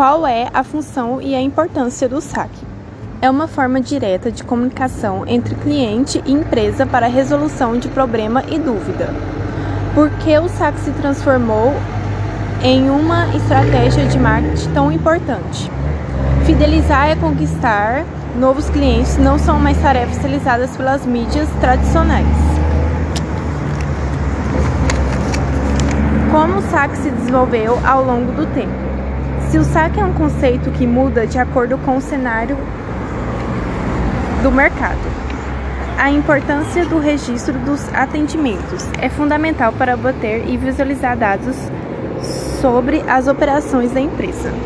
Qual é a função e a importância do saque? É uma forma direta de comunicação entre cliente e empresa para resolução de problema e dúvida. Por que o saque se transformou em uma estratégia de marketing tão importante? Fidelizar e conquistar novos clientes não são mais tarefas realizadas pelas mídias tradicionais. Como o saque se desenvolveu ao longo do tempo? Se o saque é um conceito que muda de acordo com o cenário do mercado, a importância do registro dos atendimentos é fundamental para obter e visualizar dados sobre as operações da empresa.